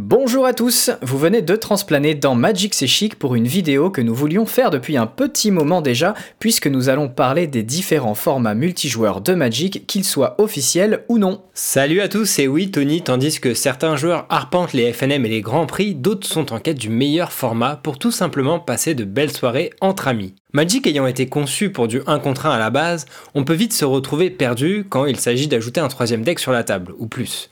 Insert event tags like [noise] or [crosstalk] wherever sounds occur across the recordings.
Bonjour à tous, vous venez de transplaner dans Magic C'est Chic pour une vidéo que nous voulions faire depuis un petit moment déjà, puisque nous allons parler des différents formats multijoueurs de Magic, qu'ils soient officiels ou non. Salut à tous, et oui Tony, tandis que certains joueurs arpentent les FNM et les Grands Prix, d'autres sont en quête du meilleur format pour tout simplement passer de belles soirées entre amis. Magic ayant été conçu pour du 1 contre 1 à la base, on peut vite se retrouver perdu quand il s'agit d'ajouter un troisième deck sur la table, ou plus.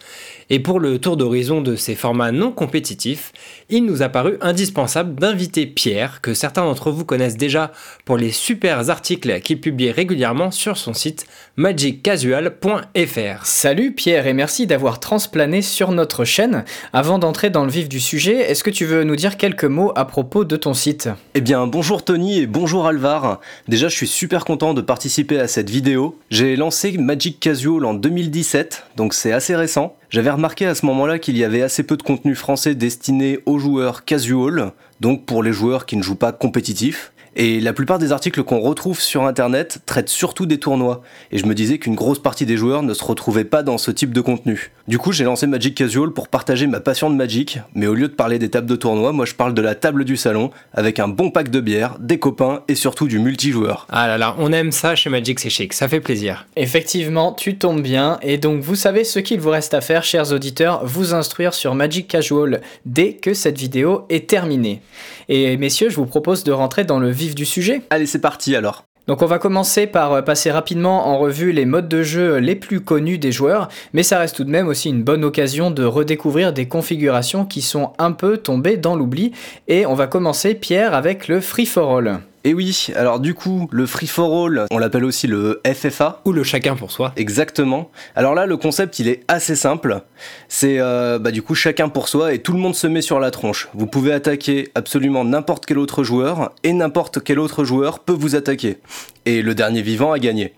Et pour le tour d'horizon de ces formats non compétitifs, il nous a paru indispensable d'inviter Pierre, que certains d'entre vous connaissent déjà pour les super articles qu'il publie régulièrement sur son site magiccasual.fr. Salut Pierre et merci d'avoir transplané sur notre chaîne. Avant d'entrer dans le vif du sujet, est-ce que tu veux nous dire quelques mots à propos de ton site? Eh bien bonjour Tony et bonjour Alvar. Déjà je suis super content de participer à cette vidéo. J'ai lancé Magic Casual en 2017, donc c'est assez récent. J'avais remarqué à ce moment-là qu'il y avait assez peu de contenu français destiné aux joueurs casual, donc pour les joueurs qui ne jouent pas compétitif. Et la plupart des articles qu'on retrouve sur internet traitent surtout des tournois. Et je me disais qu'une grosse partie des joueurs ne se retrouvaient pas dans ce type de contenu. Du coup, j'ai lancé Magic Casual pour partager ma passion de Magic, mais au lieu de parler des tables de tournoi, moi je parle de la table du salon, avec un bon pack de bière, des copains et surtout du multijoueur. Ah là là, on aime ça chez Magic, c'est chic, ça fait plaisir. Effectivement, tu tombes bien, et donc vous savez ce qu'il vous reste à faire, chers auditeurs, vous instruire sur Magic Casual dès que cette vidéo est terminée. Et messieurs, je vous propose de rentrer dans le vif du sujet. Allez, c'est parti alors. Donc on va commencer par euh, passer rapidement en revue les modes de jeu les plus connus des joueurs, mais ça reste tout de même aussi une bonne occasion de redécouvrir des configurations qui sont un peu tombées dans l'oubli. Et on va commencer, Pierre, avec le free for all. Et oui, alors du coup, le free for all, on l'appelle aussi le FFA. Ou le chacun pour soi. Exactement. Alors là, le concept, il est assez simple. C'est euh, bah, du coup chacun pour soi et tout le monde se met sur la tronche. Vous pouvez attaquer absolument n'importe quel autre joueur et n'importe quel autre joueur peut vous attaquer. Et le dernier vivant a gagné.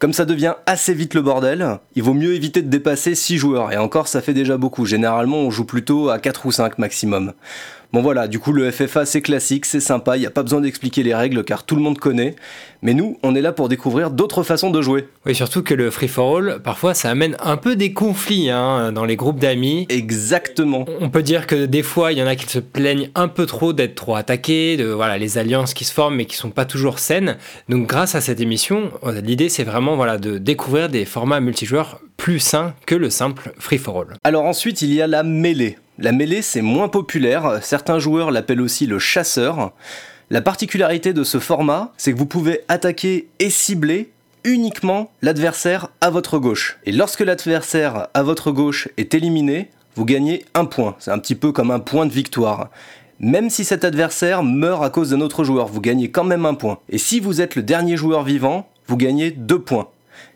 Comme ça devient assez vite le bordel, il vaut mieux éviter de dépasser 6 joueurs, et encore ça fait déjà beaucoup, généralement on joue plutôt à 4 ou 5 maximum. Bon voilà, du coup le FFA c'est classique, c'est sympa, il n'y a pas besoin d'expliquer les règles car tout le monde connaît, mais nous on est là pour découvrir d'autres façons de jouer. Oui, surtout que le free for all, parfois ça amène un peu des conflits hein, dans les groupes d'amis. Exactement. On peut dire que des fois il y en a qui se plaignent un peu trop d'être trop attaqués, de voilà les alliances qui se forment mais qui sont pas toujours saines. Donc grâce à cette émission, l'idée c'est vraiment voilà de découvrir des formats multijoueurs plus sains que le simple free for all. Alors ensuite il y a la mêlée. La mêlée, c'est moins populaire, certains joueurs l'appellent aussi le chasseur. La particularité de ce format, c'est que vous pouvez attaquer et cibler uniquement l'adversaire à votre gauche. Et lorsque l'adversaire à votre gauche est éliminé, vous gagnez un point. C'est un petit peu comme un point de victoire. Même si cet adversaire meurt à cause d'un autre joueur, vous gagnez quand même un point. Et si vous êtes le dernier joueur vivant, vous gagnez deux points.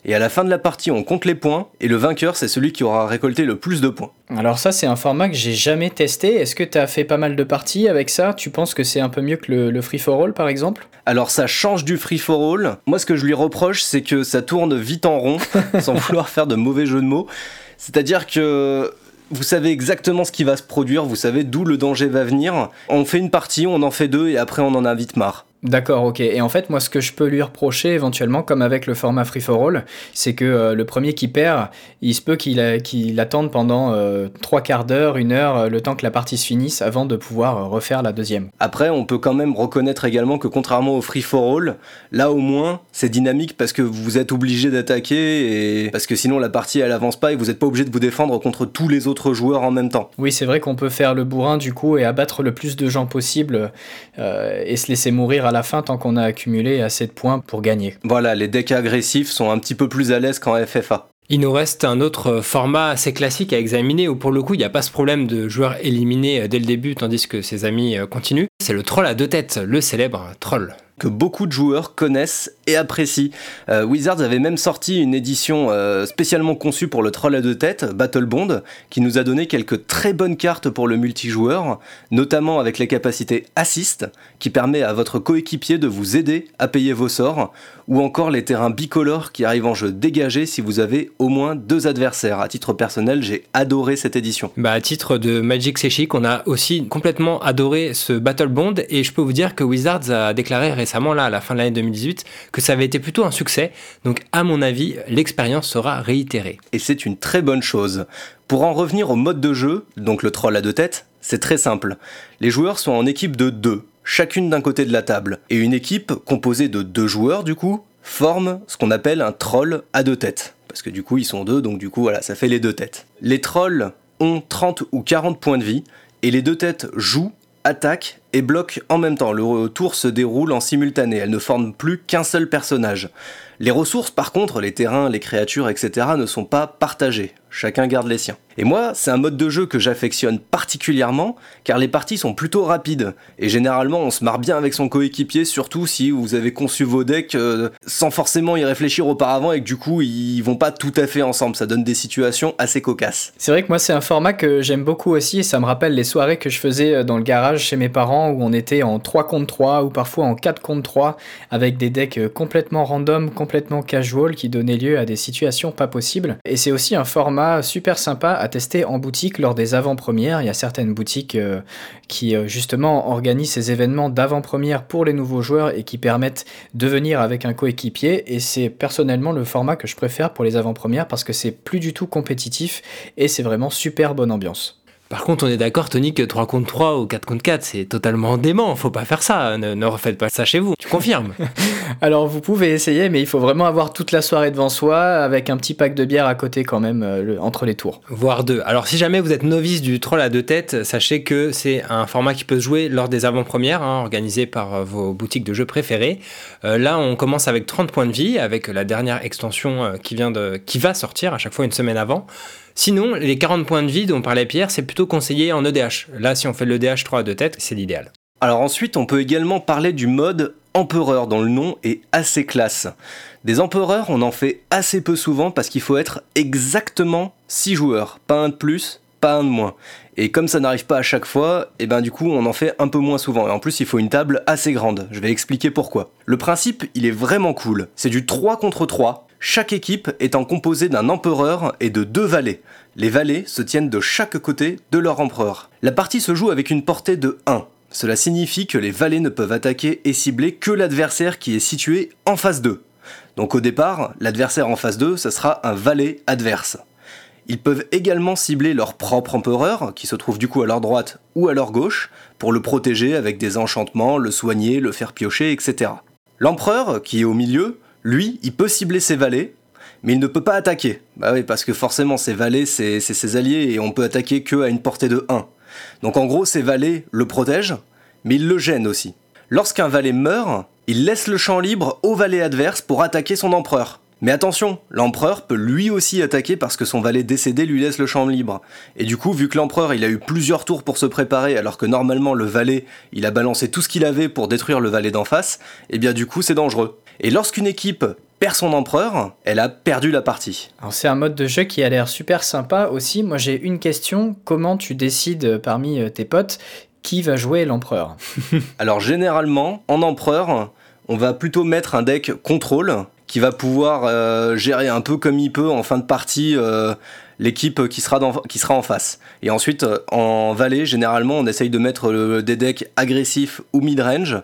Et à la fin de la partie, on compte les points, et le vainqueur, c'est celui qui aura récolté le plus de points. Alors ça, c'est un format que j'ai jamais testé. Est-ce que tu as fait pas mal de parties avec ça? Tu penses que c'est un peu mieux que le, free for all, par exemple? Alors ça change du free for all. Moi, ce que je lui reproche, c'est que ça tourne vite en rond, [laughs] sans vouloir faire de mauvais jeux de mots. C'est-à-dire que vous savez exactement ce qui va se produire, vous savez d'où le danger va venir. On fait une partie, on en fait deux, et après on en a vite marre. D'accord, ok. Et en fait, moi, ce que je peux lui reprocher éventuellement, comme avec le format Free for All, c'est que euh, le premier qui perd, il se peut qu'il attende pendant euh, trois quarts d'heure, une heure, euh, le temps que la partie se finisse avant de pouvoir refaire la deuxième. Après, on peut quand même reconnaître également que contrairement au Free for All, là au moins, c'est dynamique parce que vous êtes obligé d'attaquer et parce que sinon la partie elle avance pas et vous n'êtes pas obligé de vous défendre contre tous les autres joueurs en même temps. Oui, c'est vrai qu'on peut faire le bourrin du coup et abattre le plus de gens possible et se laisser mourir à la fin tant qu'on a accumulé assez de points pour gagner. Voilà, les decks agressifs sont un petit peu plus à l'aise qu'en FFA. Il nous reste un autre format assez classique à examiner où pour le coup il n'y a pas ce problème de joueurs éliminés dès le début tandis que ses amis euh, continuent. C'est le troll à deux têtes, le célèbre troll que beaucoup de joueurs connaissent et apprécient. Euh, Wizards avait même sorti une édition euh, spécialement conçue pour le troll à deux têtes, Battle Bond, qui nous a donné quelques très bonnes cartes pour le multijoueur, notamment avec les capacités Assist, qui permet à votre coéquipier de vous aider à payer vos sorts, ou encore les terrains bicolores qui arrivent en jeu dégagé si vous avez au moins deux adversaires. À titre personnel, j'ai adoré cette édition. Bah, à titre de Magic C'est on a aussi complètement adoré ce Battle Et je peux vous dire que Wizards a déclaré récemment, là, à la fin de l'année 2018, que ça avait été plutôt un succès. Donc, à mon avis, l'expérience sera réitérée. Et c'est une très bonne chose. Pour en revenir au mode de jeu, donc le troll à deux têtes, c'est très simple. Les joueurs sont en équipe de deux, chacune d'un côté de la table. Et une équipe composée de deux joueurs, du coup, forme ce qu'on appelle un troll à deux têtes. Parce que du coup, ils sont deux, donc du coup, voilà, ça fait les deux têtes. Les trolls ont 30 ou 40 points de vie, et les deux têtes jouent, attaquent et bloquent en même temps. Le tour se déroule en simultané, elles ne forment plus qu'un seul personnage. Les ressources, par contre, les terrains, les créatures, etc., ne sont pas partagées. Chacun garde les siens. Et moi, c'est un mode de jeu que j'affectionne particulièrement, car les parties sont plutôt rapides. Et généralement, on se marre bien avec son coéquipier, surtout si vous avez conçu vos decks euh, sans forcément y réfléchir auparavant et que du coup, ils vont pas tout à fait ensemble. Ça donne des situations assez cocasses. C'est vrai que moi, c'est un format que j'aime beaucoup aussi, et ça me rappelle les soirées que je faisais euh, dans le garage chez mes parents, où on était en 3 contre 3, ou parfois en 4 contre 3, avec des decks euh, complètement random, complètement casual, qui donnaient lieu à des situations pas possibles. Et c'est aussi un format super sympa à tester en boutique lors des avant-premières. Il y a certaines boutiques euh, qui euh, justement organisent ces événements d'avant-première pour les nouveaux joueurs et qui permettent de venir avec un coéquipier. Et c'est personnellement le format que je préfère pour les avant-premières parce que c'est plus du tout compétitif et c'est vraiment super bonne ambiance. Par contre, on est d'accord, Tony, que 3 contre 3 ou 4 contre 4, c'est totalement dément. Faut pas faire ça. Ne, ne refaites pas ça chez vous. Tu confirmes [laughs] Alors, vous pouvez essayer, mais il faut vraiment avoir toute la soirée devant soi avec un petit pack de bière à côté quand même euh, entre les tours. Voire deux. Alors, si jamais vous êtes novice du troll à deux têtes, sachez que c'est un format qui peut se jouer lors des avant-premières, hein, organisé par euh, vos boutiques de jeux préférées. Euh, là, on commence avec 30 points de vie, avec la dernière extension qui, vient de, qui va sortir à chaque fois une semaine avant. Sinon, les 40 points de vie dont parlait Pierre, c'est plutôt conseillé en EDH. Là, si on fait l'EDH 3 à deux têtes, c'est l'idéal. Alors ensuite, on peut également parler du mode empereur dont le nom est assez classe. Des empereurs, on en fait assez peu souvent parce qu'il faut être exactement 6 joueurs, pas un de plus, pas un de moins. Et comme ça n'arrive pas à chaque fois, et eh ben du coup on en fait un peu moins souvent. Et en plus il faut une table assez grande. Je vais expliquer pourquoi. Le principe il est vraiment cool. C'est du 3 contre 3. Chaque équipe étant composée d'un empereur et de deux valets. Les valets se tiennent de chaque côté de leur empereur. La partie se joue avec une portée de 1. Cela signifie que les valets ne peuvent attaquer et cibler que l'adversaire qui est situé en face d'eux. Donc au départ, l'adversaire en face d'eux, ce sera un valet adverse. Ils peuvent également cibler leur propre empereur, qui se trouve du coup à leur droite ou à leur gauche, pour le protéger avec des enchantements, le soigner, le faire piocher, etc. L'empereur, qui est au milieu, lui, il peut cibler ses valets, mais il ne peut pas attaquer. Bah oui, parce que forcément, ses valets, c'est ses alliés, et on peut attaquer que à une portée de 1. Donc en gros, ses valets le protègent, mais ils le gênent aussi. Lorsqu'un valet meurt, il laisse le champ libre au valet adverse pour attaquer son empereur. Mais attention, l'empereur peut lui aussi attaquer parce que son valet décédé lui laisse le champ libre. Et du coup, vu que l'empereur il a eu plusieurs tours pour se préparer alors que normalement le valet il a balancé tout ce qu'il avait pour détruire le valet d'en face, et eh bien du coup c'est dangereux. Et lorsqu'une équipe perd son empereur, elle a perdu la partie. Alors c'est un mode de jeu qui a l'air super sympa aussi. Moi j'ai une question, comment tu décides parmi euh, tes potes qui va jouer l'empereur? [laughs] [laughs] Alors généralement, en empereur, on va plutôt mettre un deck contrôle qui va pouvoir euh, gérer un peu comme il peut en fin de partie euh, l'équipe qui, sera qui sera en face. Et ensuite, en valet, généralement, on essaye de mettre des decks agressifs ou mid-range euh,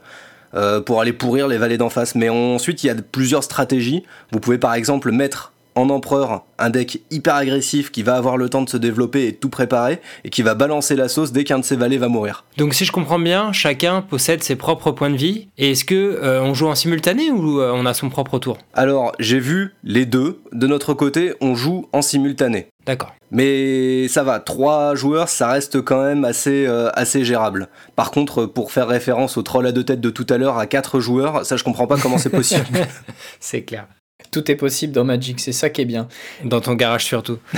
pour aller pourrir les vallées d'en face. Mais ensuite, il y a plusieurs stratégies. Vous pouvez par exemple mettre en empereur un deck hyper agressif qui va avoir le temps de se développer et tout préparer et qui va balancer la sauce dès qu'un de ses valets va mourir. Donc si je comprends bien, chacun possède ses propres points de vie. Et est-ce que euh, on joue en simultané ou euh, on a son propre tour? Alors j'ai vu les deux. De notre côté, on joue en simultané. D'accord. Mais ça va, trois joueurs, ça reste quand même assez, euh, assez gérable. Par contre, pour faire référence au troll à deux têtes de tout à l'heure à quatre joueurs, ça je comprends pas comment c'est possible. [laughs] c'est clair. Tout est possible dans Magic, c'est ça qui est bien. Dans ton garage surtout. [laughs]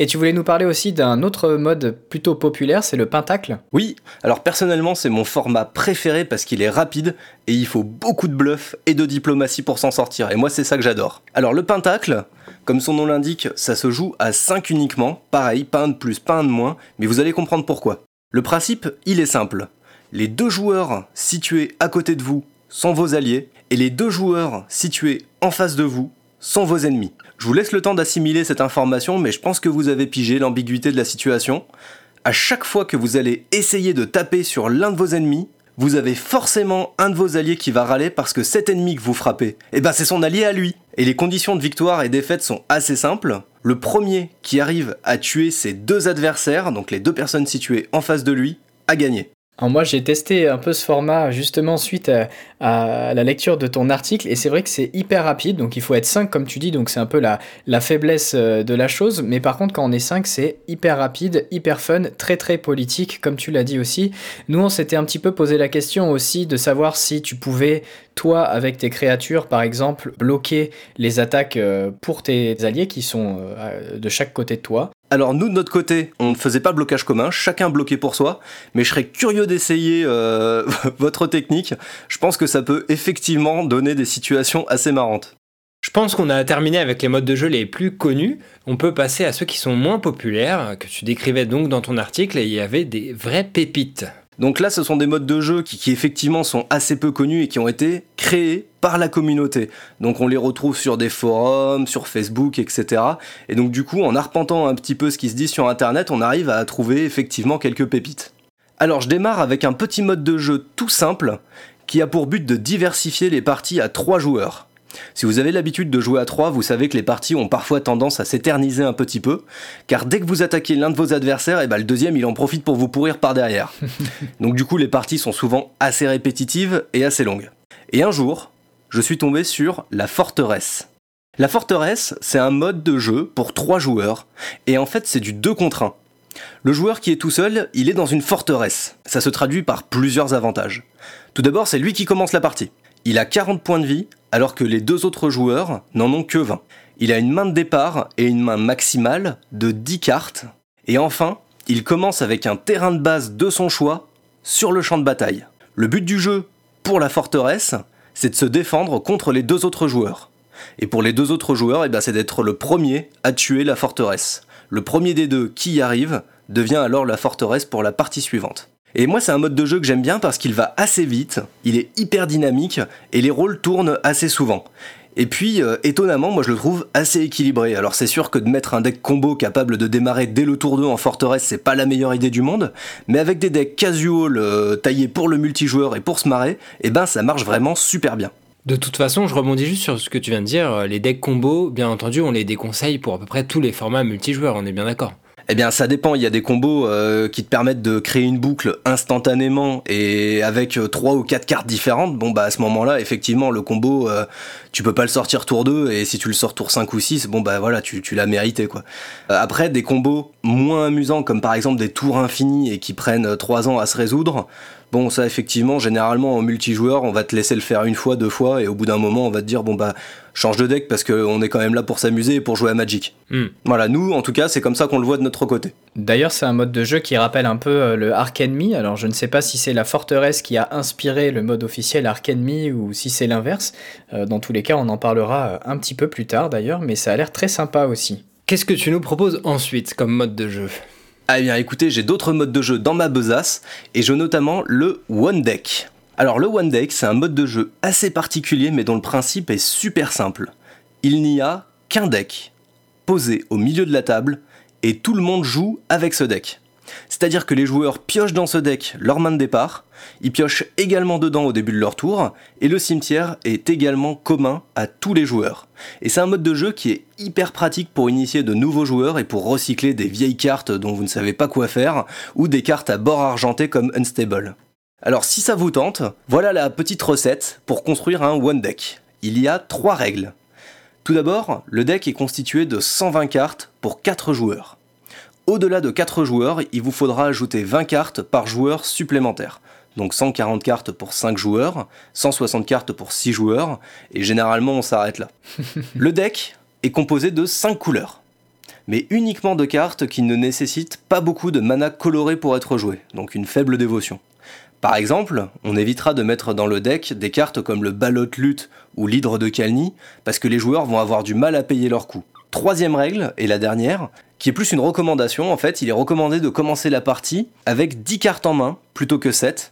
Et tu voulais nous parler aussi d'un autre mode plutôt populaire, c'est le pentacle? Oui, alors personnellement c'est mon format préféré parce qu'il est rapide et il faut beaucoup de bluff et de diplomatie pour s'en sortir. Et moi c'est ça que j'adore. Alors le pentacle, comme son nom l'indique, ça se joue à 5 uniquement, pareil, pas un de plus, pas un de moins, mais vous allez comprendre pourquoi. Le principe, il est simple. Les deux joueurs situés à côté de vous sont vos alliés, et les deux joueurs situés en face de vous sont vos ennemis. Je vous laisse le temps d'assimiler cette information, mais je pense que vous avez pigé l'ambiguïté de la situation. à chaque fois que vous allez essayer de taper sur l'un de vos ennemis, vous avez forcément un de vos alliés qui va râler parce que cet ennemi que vous frappez, eh ben c'est son allié à lui. Et les conditions de victoire et défaite sont assez simples. Le premier qui arrive à tuer ses deux adversaires, donc les deux personnes situées en face de lui, a gagné moi, j'ai testé un peu ce format justement suite à, la lecture de ton article et c'est vrai que c'est hyper rapide, donc il faut être 5 comme tu dis, donc c'est un peu la, la faiblesse euh, de la chose, mais par contre quand on est 5 c'est hyper rapide, hyper fun, très très politique comme tu l'as dit aussi. Nous on s'était un petit peu posé la question aussi de savoir si tu pouvais toi avec tes créatures par exemple bloquer les attaques euh, pour tes alliés qui sont euh, de chaque côté de toi alors nous de notre côté, on ne faisait pas blocage commun, chacun bloquait pour soi, mais je serais curieux d'essayer euh, [laughs] votre technique. Je pense que ça peut effectivement donner des situations assez marrantes. Je pense qu'on a terminé avec les modes de jeu les plus connus. On peut passer à ceux qui sont moins populaires, que tu décrivais donc dans ton article, et il y avait des vraies pépites. Donc là, ce sont des modes de jeu qui, effectivement sont assez peu connus et qui ont été créés par la communauté. Donc on les retrouve sur des forums, sur Facebook, etc. Et donc du coup, en arpentant un petit peu ce qui se dit sur Internet, on arrive à trouver effectivement quelques pépites. Alors je démarre avec un petit mode de jeu tout simple qui a pour but de diversifier les parties à 3 joueurs. Si vous avez l'habitude de jouer à 3, vous savez que les parties ont parfois tendance à s'éterniser un petit peu, car dès que vous attaquez l'un de vos adversaires, et eh ben, le deuxième il en profite pour vous pourrir par derrière. [laughs] Donc du coup les parties sont souvent assez répétitives et assez longues. Et un jour, je suis tombé sur la forteresse. La forteresse, c'est un mode de jeu pour 3 joueurs, et en fait c'est du 2 contre 1. Le joueur qui est tout seul, il est dans une forteresse. Ça se traduit par plusieurs avantages. Tout d'abord, c'est lui qui commence la partie. Il a 40 points de vie, alors que les deux autres joueurs n'en ont que 20. Il a une main de départ et une main maximale de 10 cartes. Et enfin, il commence avec un terrain de base de son choix sur le champ de bataille. Le but du jeu, pour la forteresse, c'est de se défendre contre les deux autres joueurs. Et pour les deux autres joueurs, eh ben, c'est d'être le premier à tuer la forteresse. Le premier des deux qui y arrive devient alors la forteresse pour la partie suivante. Et moi, c'est un mode de jeu que j'aime bien parce qu'il va assez vite, il est hyper dynamique et les rôles tournent assez souvent. Et puis, euh, étonnamment, moi je le trouve assez équilibré. Alors c'est sûr que de mettre un deck combo capable de démarrer dès le tour 2 en forteresse, c'est pas la meilleure idée du monde, mais avec des decks casual euh, taillés pour le multijoueur et pour se marrer, eh ben ça marche vraiment super bien. De toute façon, je rebondis juste sur ce que tu viens de dire, les decks combo, bien entendu, on les déconseille pour à peu près tous les formats multijoueurs, on est bien d'accord. Eh bien, ça dépend. Il y a des combos euh, qui te permettent de créer une boucle instantanément et avec euh, trois ou quatre cartes différentes. Bon, bah à ce moment-là, effectivement, le combo, euh, tu peux pas le sortir tour 2 et si tu le sors tour 5 ou 6, bon bah voilà, tu, tu l'as mérité quoi. après, des combos moins amusants comme par exemple des tours infinis et qui prennent 3 ans à se résoudre. Bon, ça effectivement, généralement en multijoueur, on va te laisser le faire une fois, deux fois, et au bout d'un moment, on va te dire bon bah change de deck parce qu'on est quand même là pour s'amuser et pour jouer à Magic. Hmm. Voilà, nous en tout cas, c'est comme ça qu'on le voit de notre côté. D'ailleurs, c'est un mode de jeu qui rappelle un peu euh, le Ark Enemy. Alors, je ne sais pas si c'est la forteresse qui a inspiré le mode officiel Ark Enemy ou si c'est l'inverse. Euh, dans tous les cas, on en parlera euh, un petit peu plus tard d'ailleurs, mais ça a l'air très sympa aussi. Qu'est-ce que tu nous proposes ensuite comme mode de jeu? Ah bien écoutez, j'ai d'autres modes de jeu dans ma besace, et je notamment le One Deck. Alors le One Deck, c'est un mode de jeu assez particulier, mais dont le principe est super simple. Il n'y a qu'un deck, posé au milieu de la table, et tout le monde joue avec ce deck. C'est-à-dire que les joueurs piochent dans ce deck leur main de départ, ils piochent également dedans au début de leur tour, et le cimetière est également commun à tous les joueurs. Et c'est un mode de jeu qui est hyper pratique pour initier de nouveaux joueurs et pour recycler des vieilles cartes dont vous ne savez pas quoi faire, ou des cartes à bord argenté comme Unstable. Alors si ça vous tente, voilà la petite recette pour construire un one deck. Il y a trois règles. Tout d'abord, le deck est constitué de 120 cartes pour 4 joueurs. Au-delà de 4 joueurs, il vous faudra ajouter 20 cartes par joueur supplémentaire. Donc 140 cartes pour 5 joueurs, 160 cartes pour 6 joueurs, et généralement on s'arrête là. [laughs] Le deck est composé de 5 couleurs, mais uniquement de cartes qui ne nécessitent pas beaucoup de mana coloré pour être jouées, donc une faible dévotion. Par exemple, on évitera de mettre dans le deck des cartes comme le Ballot Lutte ou l'Hydre de Calni, parce que les joueurs vont avoir du mal à payer leur coût. Troisième règle, et la dernière, qui est plus une recommandation, en fait, il est recommandé de commencer la partie avec 10 cartes en main plutôt que 7.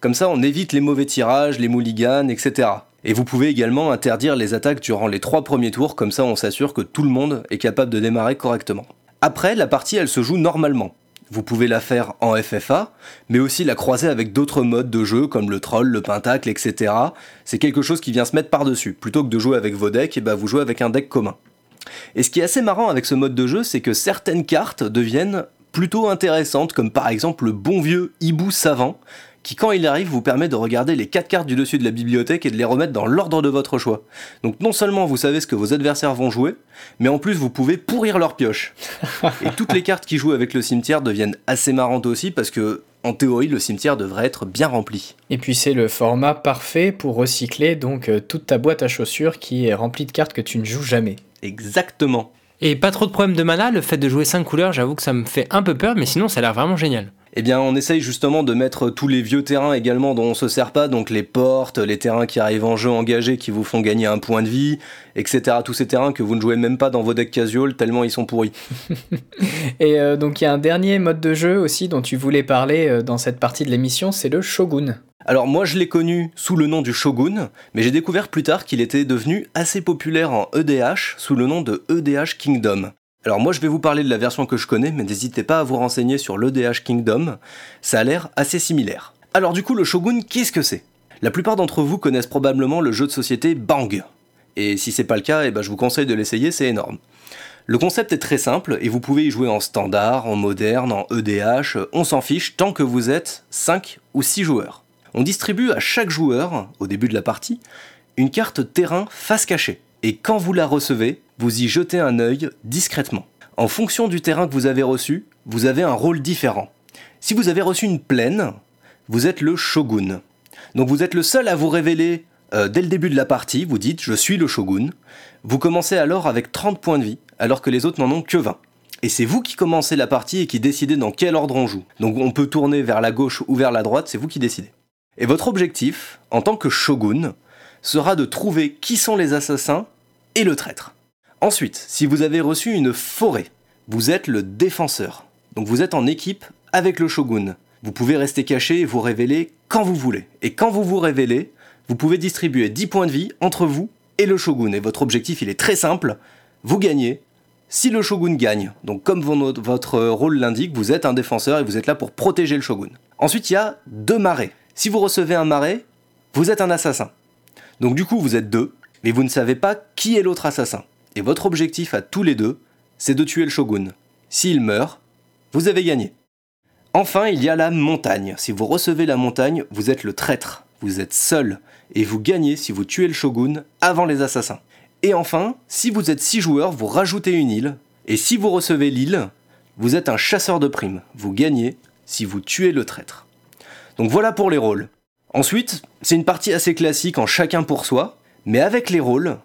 Comme ça, on évite les mauvais tirages, les mulligans, etc. Et vous pouvez également interdire les attaques durant les 3 premiers tours, comme ça on s'assure que tout le monde est capable de démarrer correctement. Après, la partie elle se joue normalement, Vous pouvez la faire en FFA, mais aussi la croiser avec d'autres modes de jeu comme le troll, le pentacle, etc. C'est quelque chose qui vient se mettre par-dessus. Plutôt que de jouer avec vos decks, et bah vous jouez avec un deck commun. Et ce qui est assez marrant avec ce mode de jeu, c'est que certaines cartes deviennent plutôt intéressantes, comme par exemple le bon vieux hibou savant, qui quand il arrive vous permet de regarder les 4 cartes du dessus de la bibliothèque et de les remettre dans l'ordre de votre choix. Donc non seulement vous savez ce que vos adversaires vont jouer, mais en plus vous pouvez pourrir leur pioche. [laughs] et toutes les cartes qui jouent avec le cimetière deviennent assez marrantes aussi parce que en théorie, le cimetière devrait être bien rempli. Et puis c'est le format parfait pour recycler donc euh, toute ta boîte à chaussures qui est remplie de cartes que tu ne joues jamais. Exactement. Et pas trop de problèmes de mana, le fait de jouer 5 couleurs, j'avoue que ça me fait un peu peur, mais sinon ça a l'air vraiment génial. Eh bien, on essaye justement de mettre tous les vieux terrains également dont on se sert pas, donc les portes, les terrains qui arrivent en jeu engagés qui vous font gagner un point de vie, etc. Tous ces terrains que vous ne jouez même pas dans vos decks casual tellement ils sont pourris. [laughs] Et euh, donc il y a un dernier mode de jeu aussi dont tu voulais parler euh, dans cette partie de l'émission, c'est le Shogun. Alors moi je l'ai connu sous le nom du Shogun, mais j'ai découvert plus tard qu'il était devenu assez populaire en EDH sous le nom de EDH Kingdom. Alors moi je vais vous parler de la version que je connais, mais n'hésitez pas à vous renseigner sur l'EDH Kingdom, ça a l'air assez similaire. Alors du coup le Shogun, qu'est-ce que c'est? La plupart d'entre vous connaissent probablement le jeu de société Bang. Et si c'est pas le cas, eh ben, je vous conseille de l'essayer, c'est énorme. Le concept est très simple et vous pouvez y jouer en standard, en moderne, en EDH, on s'en fiche tant que vous êtes 5 ou 6 joueurs. On distribue à chaque joueur, au début de la partie, une carte terrain face cachée. Et quand vous la recevez, vous y jetez un œil discrètement. En fonction du terrain que vous avez reçu, vous avez un rôle différent. Si vous avez reçu une plaine, vous êtes le shogun. Donc vous êtes le seul à vous révéler euh, dès le début de la partie, vous dites je suis le shogun. Vous commencez alors avec 30 points de vie, alors que les autres n'en ont que 20. Et c'est vous qui commencez la partie et qui décidez dans quel ordre on joue. Donc on peut tourner vers la gauche ou vers la droite, c'est vous qui décidez. Et votre objectif, en tant que shogun, sera de trouver qui sont les assassins et le traître. Ensuite, si vous avez reçu une forêt, vous êtes le défenseur. Donc vous êtes en équipe avec le shogun. Vous pouvez rester caché et vous révéler quand vous voulez. Et quand vous vous révélez, vous pouvez distribuer 10 points de vie entre vous et le shogun. Et votre objectif, il est très simple. Vous gagnez si le shogun gagne. Donc comme votre rôle l'indique, vous êtes un défenseur et vous êtes là pour protéger le shogun. Ensuite, il y a deux marais. Si vous recevez un marais, vous êtes un assassin. Donc du coup, vous êtes deux, mais vous ne savez pas qui est l'autre assassin. Et votre objectif à tous les deux, c'est de tuer le shogun. S'il meurt, vous avez gagné. Enfin, il y a la montagne. Si vous recevez la montagne, vous êtes le traître. Vous êtes seul. Et vous gagnez si vous tuez le shogun avant les assassins. Et enfin, si vous êtes six joueurs, vous rajoutez une île. Et si vous recevez l'île, vous êtes un chasseur de primes. Vous gagnez si vous tuez le traître. Donc voilà pour les rôles. Ensuite, c'est une partie assez classique en chacun pour soi, mais avec les rôles,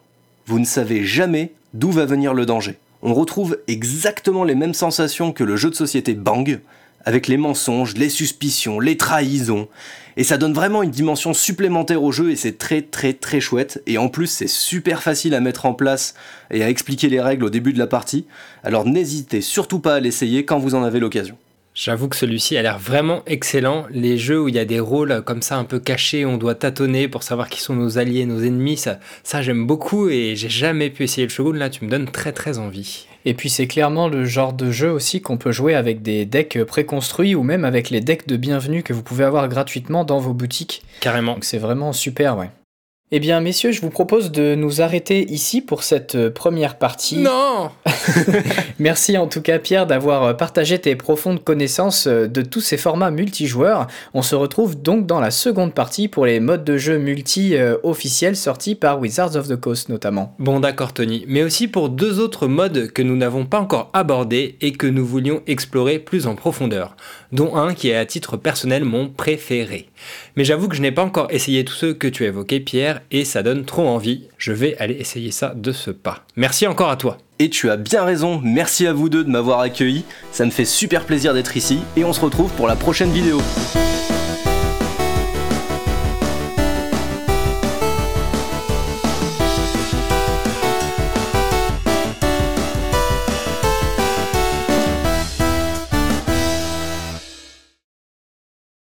vous ne savez jamais d'où va venir le danger. On retrouve exactement les mêmes sensations que le jeu de société Bang, avec les mensonges, les suspicions, les trahisons, et ça donne vraiment une dimension supplémentaire au jeu et c'est très très très chouette, et en plus c'est super facile à mettre en place et à expliquer les règles au début de la partie, alors n'hésitez surtout pas à l'essayer quand vous en avez l'occasion. J'avoue que celui-ci a l'air vraiment excellent. Les jeux où il y a des rôles comme ça un peu cachés, on doit tâtonner pour savoir qui sont nos alliés, nos ennemis, ça, ça j'aime beaucoup et j'ai jamais pu essayer le Shogun. Là, tu me donnes très très envie. Et puis c'est clairement le genre de jeu aussi qu'on peut jouer avec des decks préconstruits ou même avec les decks de bienvenue que vous pouvez avoir gratuitement dans vos boutiques. Carrément. Donc c'est vraiment super, ouais. Eh bien, messieurs, je vous propose de nous arrêter ici pour cette euh, première partie. Non [laughs] Merci en tout cas, Pierre, d'avoir euh, partagé tes profondes connaissances euh, de tous ces formats multijoueurs. On se retrouve donc dans la seconde partie pour les modes de jeu multi officiels sortis par Wizards of the Coast notamment. Bon, d'accord, Tony, mais aussi pour deux autres modes que nous n'avons pas encore abordés et que nous voulions explorer plus en profondeur, dont un qui est à titre personnel mon préféré. Mais j'avoue que je n'ai pas encore essayé tous ceux que tu as évoqués, Pierre, et ça donne trop envie. Je vais aller essayer ça de ce pas. Merci encore à toi. Et tu as bien raison, merci à vous deux de m'avoir accueilli, ça me fait super plaisir d'être ici, et on se retrouve pour la prochaine vidéo.